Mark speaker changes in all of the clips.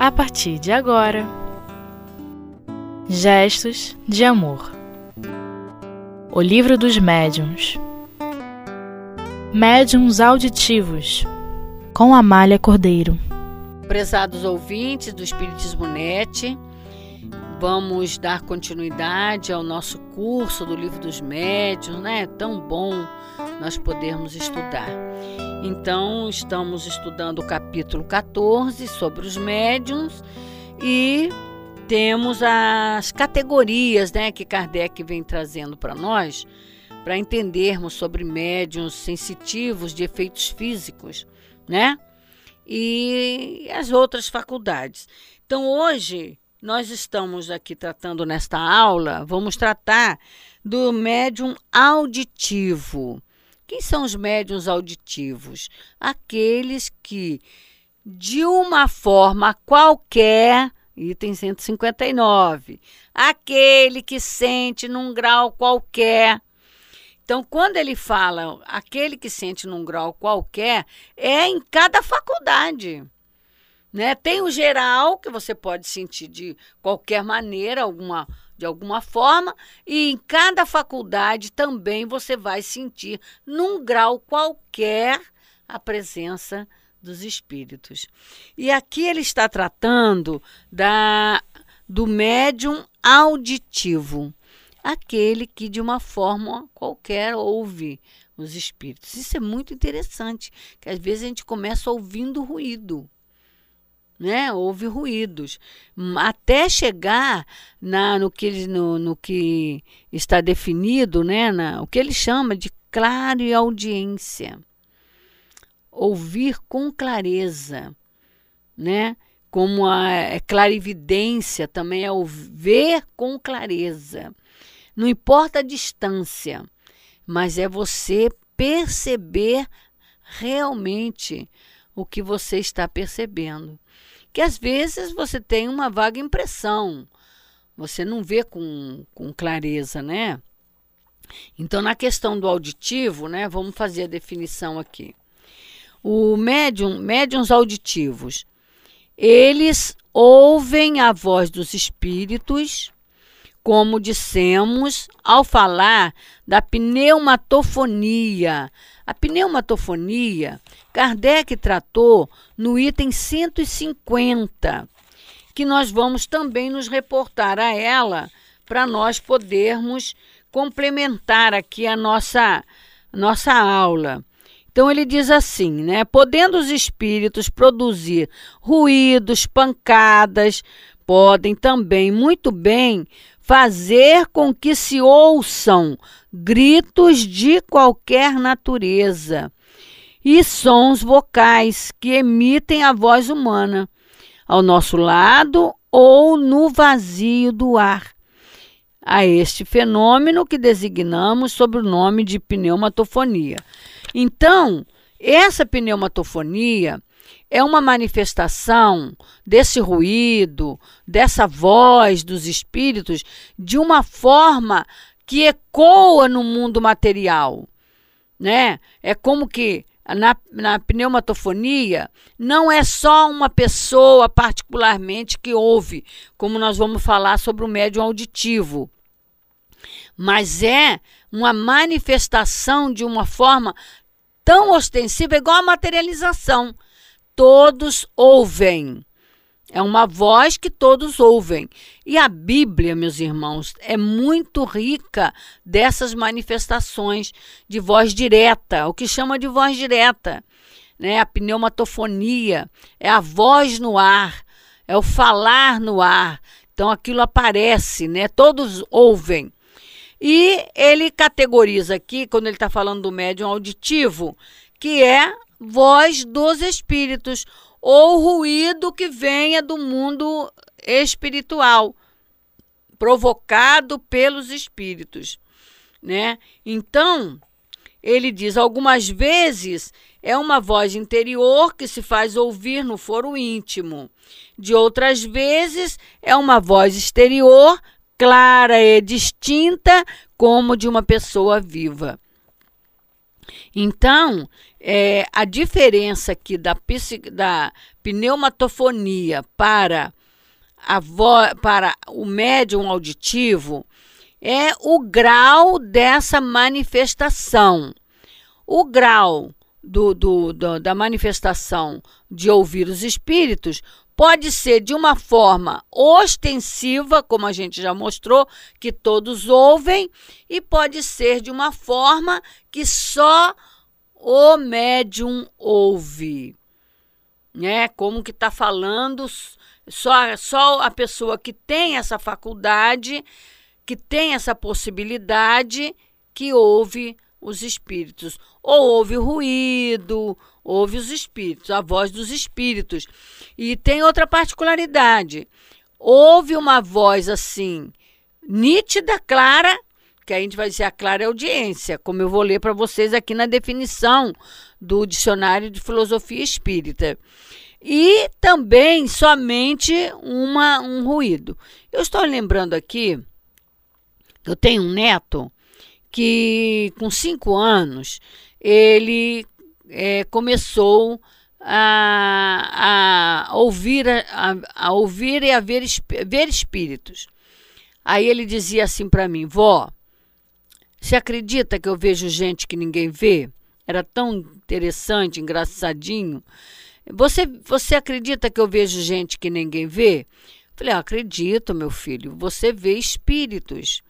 Speaker 1: a partir de agora. Gestos de Amor O Livro dos Médiuns Médiuns Auditivos com Amália Cordeiro
Speaker 2: Prezados ouvintes do Espiritismo Net, vamos dar continuidade ao nosso curso do Livro dos Médiuns, né? É tão bom nós podermos estudar. Então, estamos estudando o capítulo 14 sobre os médiums e temos as categorias né, que Kardec vem trazendo para nós, para entendermos sobre médiums sensitivos de efeitos físicos, né? E as outras faculdades. Então, hoje, nós estamos aqui tratando nesta aula, vamos tratar do médium auditivo. Quem são os médiuns auditivos? Aqueles que, de uma forma qualquer, item 159, aquele que sente num grau qualquer. Então, quando ele fala aquele que sente num grau qualquer, é em cada faculdade. Né? Tem o geral, que você pode sentir de qualquer maneira, alguma de alguma forma, e em cada faculdade também você vai sentir, num grau qualquer, a presença dos espíritos. E aqui ele está tratando da do médium auditivo, aquele que de uma forma qualquer ouve os espíritos. Isso é muito interessante, que às vezes a gente começa ouvindo ruído né? Houve ruídos até chegar na, no, que, no, no que está definido, né? Na, o que ele chama de claro e audiência. Ouvir com clareza, né? Como a é, clarividência também é ver com clareza. Não importa a distância, mas é você perceber realmente o que você está percebendo que às vezes você tem uma vaga impressão, você não vê com, com clareza, né? Então, na questão do auditivo, né, vamos fazer a definição aqui. O médium, médiums auditivos, eles ouvem a voz dos espíritos, como dissemos ao falar da pneumatofonia. A pneumatofonia Kardec tratou no item 150, que nós vamos também nos reportar a ela para nós podermos complementar aqui a nossa nossa aula. Então ele diz assim, né? Podendo os espíritos produzir ruídos, pancadas, podem também muito bem fazer com que se ouçam gritos de qualquer natureza e sons vocais que emitem a voz humana ao nosso lado ou no vazio do ar. A este fenômeno que designamos sob o nome de pneumatofonia. Então, essa pneumatofonia é uma manifestação desse ruído, dessa voz dos espíritos, de uma forma que ecoa no mundo material, né? É como que na, na pneumatofonia, não é só uma pessoa particularmente que ouve, como nós vamos falar sobre o médium auditivo, mas é uma manifestação de uma forma tão ostensiva, igual a materialização. Todos ouvem. É uma voz que todos ouvem. E a Bíblia, meus irmãos, é muito rica dessas manifestações de voz direta, o que chama de voz direta. Né? A pneumatofonia é a voz no ar, é o falar no ar. Então aquilo aparece, né? todos ouvem. E ele categoriza aqui, quando ele está falando do médium auditivo, que é voz dos espíritos ou ruído que venha do mundo espiritual, provocado pelos espíritos, né? Então, ele diz algumas vezes é uma voz interior que se faz ouvir no foro íntimo. De outras vezes é uma voz exterior, clara e distinta, como de uma pessoa viva. Então, é, a diferença aqui da, da pneumatofonia para, a para o médium auditivo é o grau dessa manifestação. O grau do, do, do, da manifestação de ouvir os espíritos pode ser de uma forma ostensiva, como a gente já mostrou, que todos ouvem, e pode ser de uma forma que só o médium ouve. Né? Como que está falando, só, só a pessoa que tem essa faculdade, que tem essa possibilidade, que ouve os espíritos. Ou ouve ruído, ouve os espíritos, a voz dos espíritos. E tem outra particularidade. Ouve uma voz assim, nítida, clara, que a gente vai dizer a clara audiência, como eu vou ler para vocês aqui na definição do dicionário de filosofia espírita. E também somente uma, um ruído. Eu estou lembrando aqui, eu tenho um neto que com cinco anos ele é, começou a, a ouvir a, a, ouvir e a ver, ver espíritos. Aí ele dizia assim para mim, vó, você acredita que eu vejo gente que ninguém vê? Era tão interessante, engraçadinho. Você, você acredita que eu vejo gente que ninguém vê? Falei, ah, acredito, meu filho. Você vê espíritos.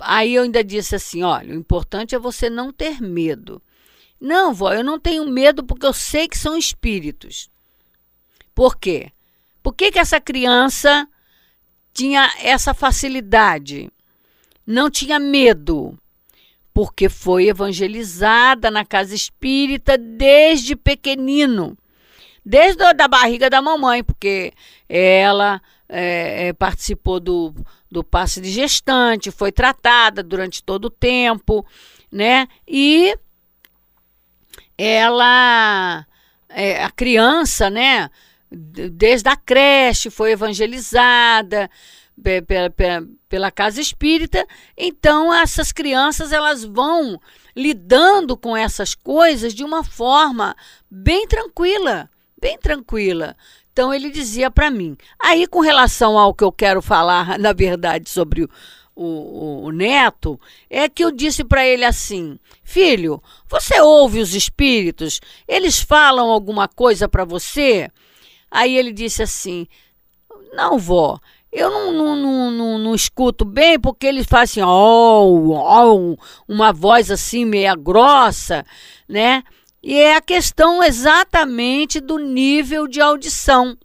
Speaker 2: Aí eu ainda disse assim: olha, o importante é você não ter medo. Não, vó, eu não tenho medo porque eu sei que são espíritos. Por quê? Por que, que essa criança tinha essa facilidade? Não tinha medo. Porque foi evangelizada na casa espírita desde pequenino. Desde a da barriga da mamãe, porque ela é, participou do, do passe de gestante, foi tratada durante todo o tempo, né? E ela, é, a criança, né? Desde a creche foi evangelizada pela, pela, pela casa espírita, então essas crianças elas vão lidando com essas coisas de uma forma bem tranquila, bem tranquila. Então ele dizia para mim. Aí, com relação ao que eu quero falar, na verdade, sobre o, o, o neto, é que eu disse para ele assim: Filho, você ouve os espíritos? Eles falam alguma coisa para você? Aí ele disse assim: Não, vó. Eu não, não, não, não, escuto bem porque eles fazem assim, oh, uma voz assim meia grossa, né? E é a questão exatamente do nível de audição,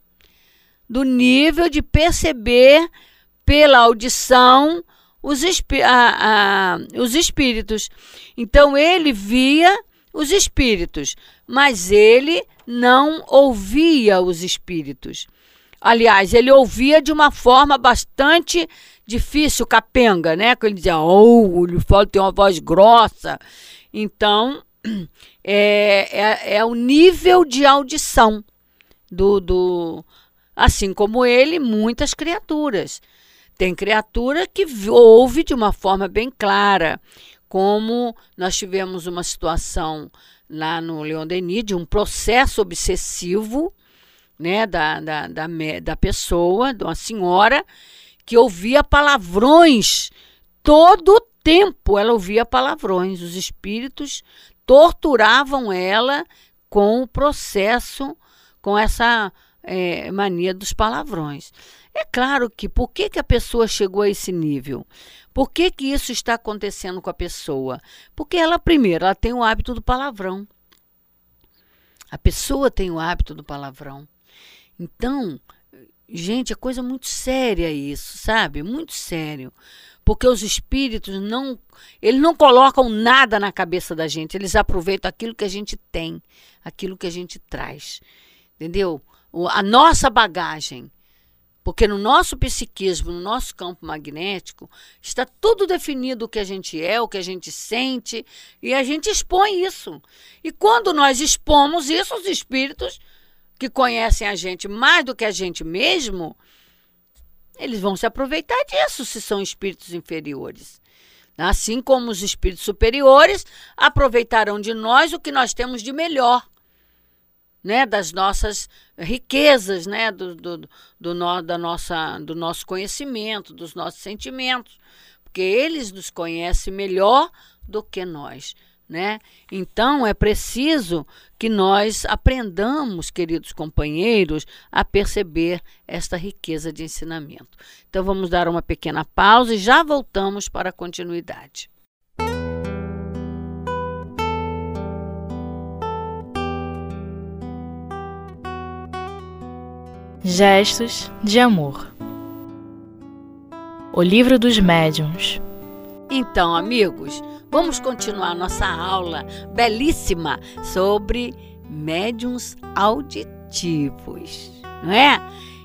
Speaker 2: do nível de perceber pela audição os, a, a, os espíritos. Então ele via os espíritos, mas ele não ouvia os espíritos. Aliás, ele ouvia de uma forma bastante difícil, capenga, né? Que ele dizia, oh, ele fala, tem uma voz grossa. Então, é, é, é o nível de audição do, do. Assim como ele, muitas criaturas. Tem criatura que ouve de uma forma bem clara, como nós tivemos uma situação lá no Leon Denis de um processo obsessivo né, da, da, da, da pessoa, de uma senhora, que ouvia palavrões todo o tempo. Ela ouvia palavrões. Os espíritos torturavam ela com o processo, com essa é, mania dos palavrões. É claro que por que, que a pessoa chegou a esse nível? Por que, que isso está acontecendo com a pessoa? Porque ela, primeiro, ela tem o hábito do palavrão. A pessoa tem o hábito do palavrão. Então, gente, é coisa muito séria isso, sabe? Muito sério porque os espíritos não, eles não colocam nada na cabeça da gente, eles aproveitam aquilo que a gente tem, aquilo que a gente traz. Entendeu? A nossa bagagem. Porque no nosso psiquismo, no nosso campo magnético, está tudo definido o que a gente é, o que a gente sente, e a gente expõe isso. E quando nós expomos isso, os espíritos que conhecem a gente mais do que a gente mesmo, eles vão se aproveitar disso se são espíritos inferiores. Assim como os espíritos superiores aproveitarão de nós o que nós temos de melhor, né? Das nossas riquezas, né? Do, do, do, no, da nossa, do nosso conhecimento, dos nossos sentimentos, porque eles nos conhecem melhor do que nós né? Então é preciso que nós aprendamos, queridos companheiros, a perceber esta riqueza de ensinamento. Então vamos dar uma pequena pausa e já voltamos para a continuidade.
Speaker 1: Gestos de amor. O livro dos médiuns.
Speaker 2: Então, amigos, Vamos continuar nossa aula belíssima sobre médiums auditivos, não é?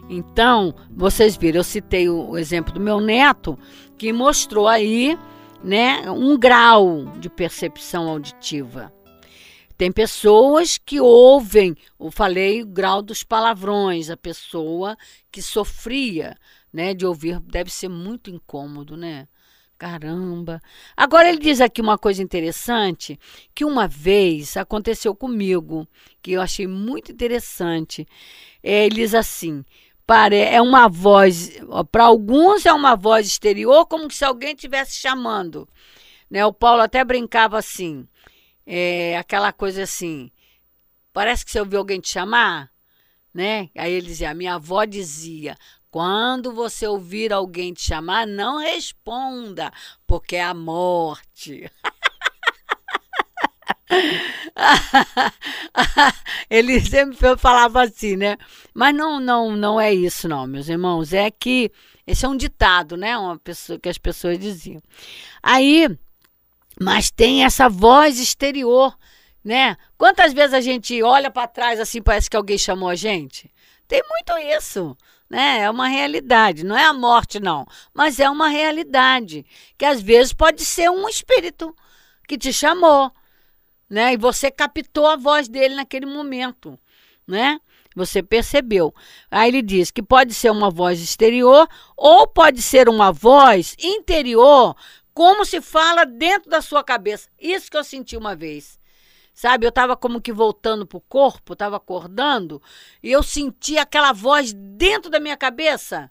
Speaker 2: Então, vocês viram, eu citei o exemplo do meu neto, que mostrou aí, né, um grau de percepção auditiva. Tem pessoas que ouvem, eu falei o grau dos palavrões, a pessoa que sofria, né, de ouvir, deve ser muito incômodo, né? Caramba. Agora ele diz aqui uma coisa interessante, que uma vez aconteceu comigo, que eu achei muito interessante. É, ele diz assim: para, é uma voz, para alguns é uma voz exterior, como se alguém estivesse chamando. Né? O Paulo até brincava assim, é, aquela coisa assim, parece que você ouviu alguém te chamar, né? Aí ele dizia, a minha avó dizia, quando você ouvir alguém te chamar, não responda, porque é a morte. Ele sempre falava assim, né? Mas não, não, não é isso, não, meus irmãos. É que esse é um ditado, né? Uma pessoa que as pessoas diziam. Aí, mas tem essa voz exterior, né? Quantas vezes a gente olha para trás assim, parece que alguém chamou a gente? Tem muito isso né? É uma realidade, não é a morte não, mas é uma realidade que às vezes pode ser um espírito que te chamou, né? E você captou a voz dele naquele momento, né? Você percebeu. Aí ele diz que pode ser uma voz exterior ou pode ser uma voz interior, como se fala dentro da sua cabeça. Isso que eu senti uma vez. Sabe, eu estava como que voltando para o corpo, estava acordando, e eu senti aquela voz dentro da minha cabeça.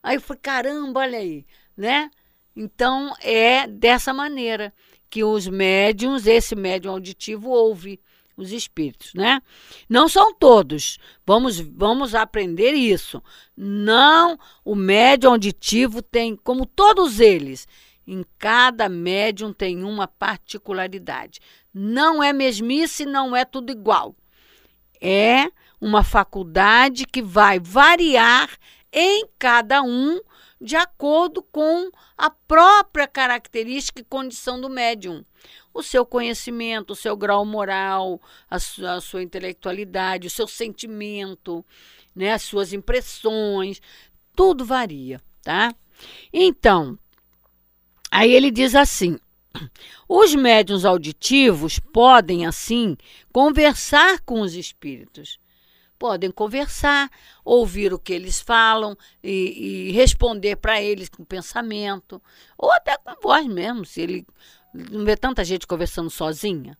Speaker 2: Aí eu falei, caramba, olha aí, né? Então é dessa maneira que os médiums, esse médium auditivo ouve os espíritos, né? Não são todos. Vamos vamos aprender isso. Não, o médium auditivo tem, como todos eles, em cada médium tem uma particularidade. Não é mesmice, não é tudo igual. É uma faculdade que vai variar em cada um de acordo com a própria característica e condição do médium. O seu conhecimento, o seu grau moral, a sua, a sua intelectualidade, o seu sentimento, né, as suas impressões, tudo varia, tá? Então, aí ele diz assim: os médiuns auditivos podem, assim, conversar com os espíritos. Podem conversar, ouvir o que eles falam e, e responder para eles com pensamento, ou até com voz mesmo, se ele não vê tanta gente conversando sozinha.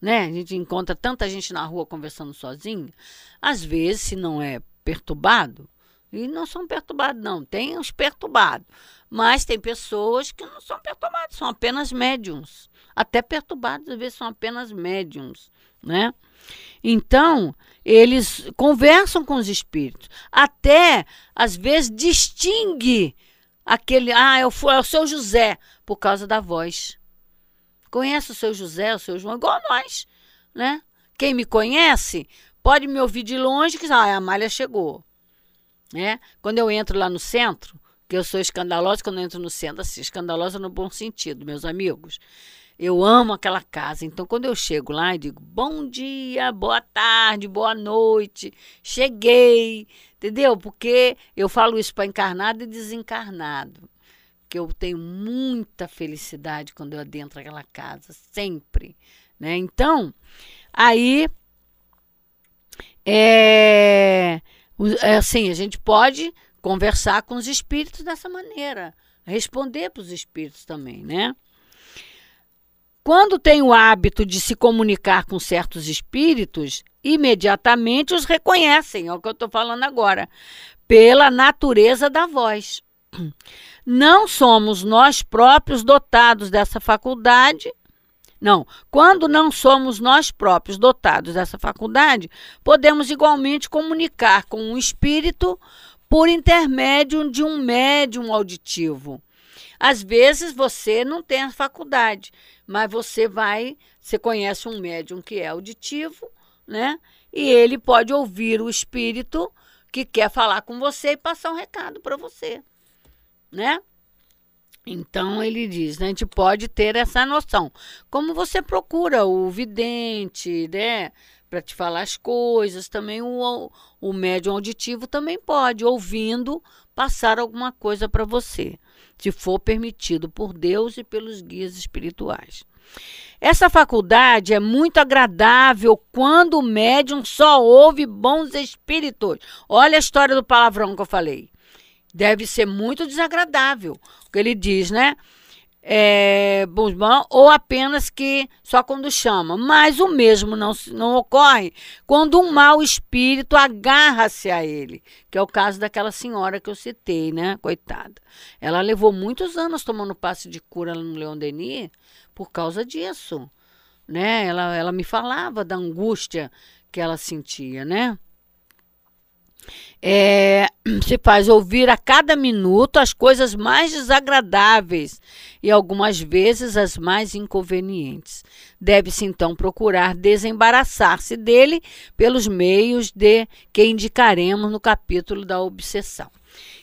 Speaker 2: Né? A gente encontra tanta gente na rua conversando sozinha. Às vezes, se não é perturbado, e não são perturbados, não, tem os perturbados. Mas tem pessoas que não são perturbadas, são apenas médiums. Até perturbados, às vezes, são apenas médiums, né? Então, eles conversam com os espíritos. Até, às vezes, distingue aquele... Ah, é o, é o seu José, por causa da voz. Conhece o seu José, o seu João, igual nós, né? Quem me conhece pode me ouvir de longe que ah, a Amália chegou. Né? Quando eu entro lá no centro, que eu sou escandalosa quando eu entro no centro, assim, escandalosa no bom sentido, meus amigos. Eu amo aquela casa. Então, quando eu chego lá e digo bom dia, boa tarde, boa noite, cheguei, entendeu? Porque eu falo isso para encarnado e desencarnado. Que eu tenho muita felicidade quando eu adentro aquela casa, sempre. Né? Então, aí. É, é assim, a gente pode conversar com os espíritos dessa maneira, responder para os espíritos também, né? Quando tem o hábito de se comunicar com certos espíritos, imediatamente os reconhecem, é o que eu estou falando agora, pela natureza da voz. Não somos nós próprios dotados dessa faculdade. Não, quando não somos nós próprios dotados dessa faculdade, podemos igualmente comunicar com um espírito por intermédio de um médium auditivo. Às vezes você não tem a faculdade, mas você vai, você conhece um médium que é auditivo, né? E ele pode ouvir o espírito que quer falar com você e passar um recado para você, né? Então ele diz, né, a gente pode ter essa noção. Como você procura o vidente, né, para te falar as coisas, também o, o médium auditivo também pode, ouvindo, passar alguma coisa para você, se for permitido por Deus e pelos guias espirituais. Essa faculdade é muito agradável quando o médium só ouve bons espíritos. Olha a história do palavrão que eu falei. Deve ser muito desagradável, o que ele diz, né? é, ou apenas que só quando chama. Mas o mesmo não, não ocorre quando um mau espírito agarra-se a ele, que é o caso daquela senhora que eu citei, né? Coitada. Ela levou muitos anos tomando passe de cura no Leon Denis por causa disso. Né? Ela, ela me falava da angústia que ela sentia, né? é, se faz ouvir a cada minuto as coisas mais desagradáveis e algumas vezes as mais inconvenientes. Deve-se então procurar desembaraçar-se dele pelos meios de que indicaremos no capítulo da obsessão.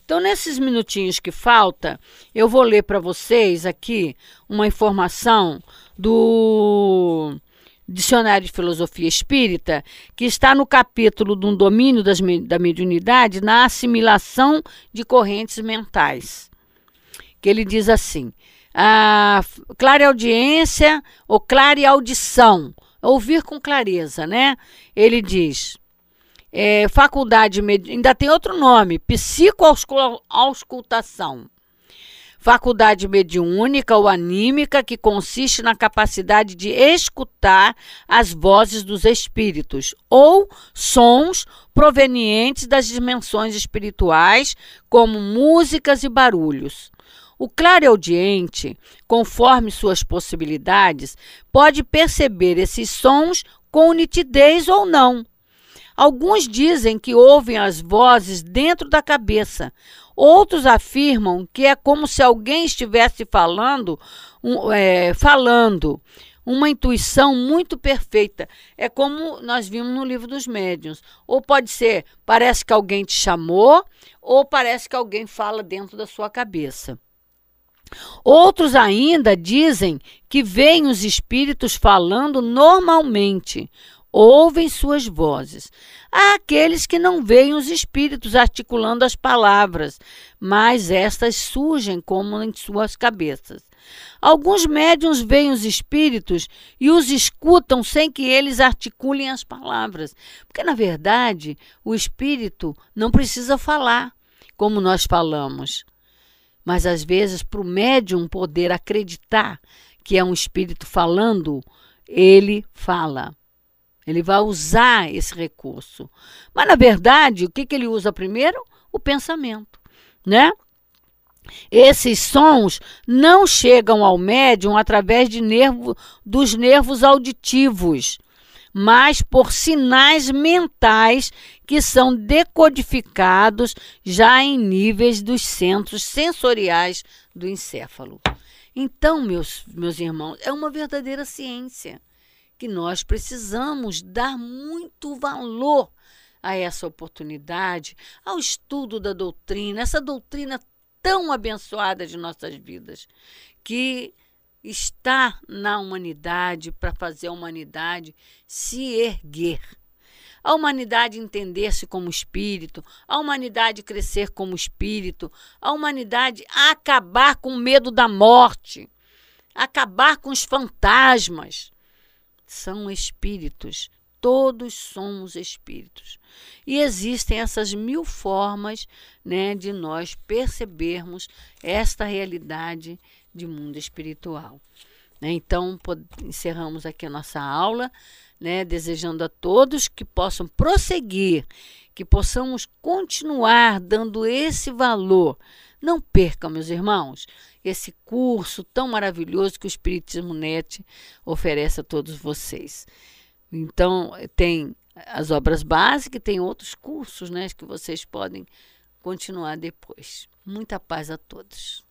Speaker 2: Então, nesses minutinhos que falta, eu vou ler para vocês aqui uma informação do Dicionário de Filosofia Espírita, que está no capítulo do domínio das, da mediunidade na assimilação de correntes mentais. Que ele diz assim: a audiência ou audição, ouvir com clareza, né? Ele diz. É, faculdade, ainda tem outro nome, psicoauscultação faculdade mediúnica ou anímica que consiste na capacidade de escutar as vozes dos espíritos ou sons provenientes das dimensões espirituais, como músicas e barulhos. O clareaudiente, conforme suas possibilidades, pode perceber esses sons com nitidez ou não. Alguns dizem que ouvem as vozes dentro da cabeça, Outros afirmam que é como se alguém estivesse falando, um, é, falando uma intuição muito perfeita. É como nós vimos no livro dos médiuns. Ou pode ser, parece que alguém te chamou, ou parece que alguém fala dentro da sua cabeça. Outros ainda dizem que veem os espíritos falando normalmente, ouvem suas vozes. Há aqueles que não veem os espíritos articulando as palavras, mas estas surgem como em suas cabeças. Alguns médiums veem os espíritos e os escutam sem que eles articulem as palavras, porque na verdade o espírito não precisa falar como nós falamos. Mas às vezes, para o médium poder acreditar que é um espírito falando, ele fala. Ele vai usar esse recurso. Mas, na verdade, o que, que ele usa primeiro? O pensamento, né? Esses sons não chegam ao médium através de nervo, dos nervos auditivos, mas por sinais mentais que são decodificados já em níveis dos centros sensoriais do encéfalo. Então, meus, meus irmãos, é uma verdadeira ciência que nós precisamos dar muito valor a essa oportunidade, ao estudo da doutrina, essa doutrina tão abençoada de nossas vidas, que está na humanidade para fazer a humanidade se erguer. A humanidade entender-se como espírito, a humanidade crescer como espírito, a humanidade acabar com o medo da morte, acabar com os fantasmas, são espíritos todos somos espíritos. E existem essas mil formas né, de nós percebermos esta realidade de mundo espiritual. Né? Então, encerramos aqui a nossa aula, né, desejando a todos que possam prosseguir, que possamos continuar dando esse valor. Não percam, meus irmãos, esse curso tão maravilhoso que o Espiritismo Net oferece a todos vocês. Então, tem as obras básicas e tem outros cursos né, que vocês podem continuar depois. Muita paz a todos.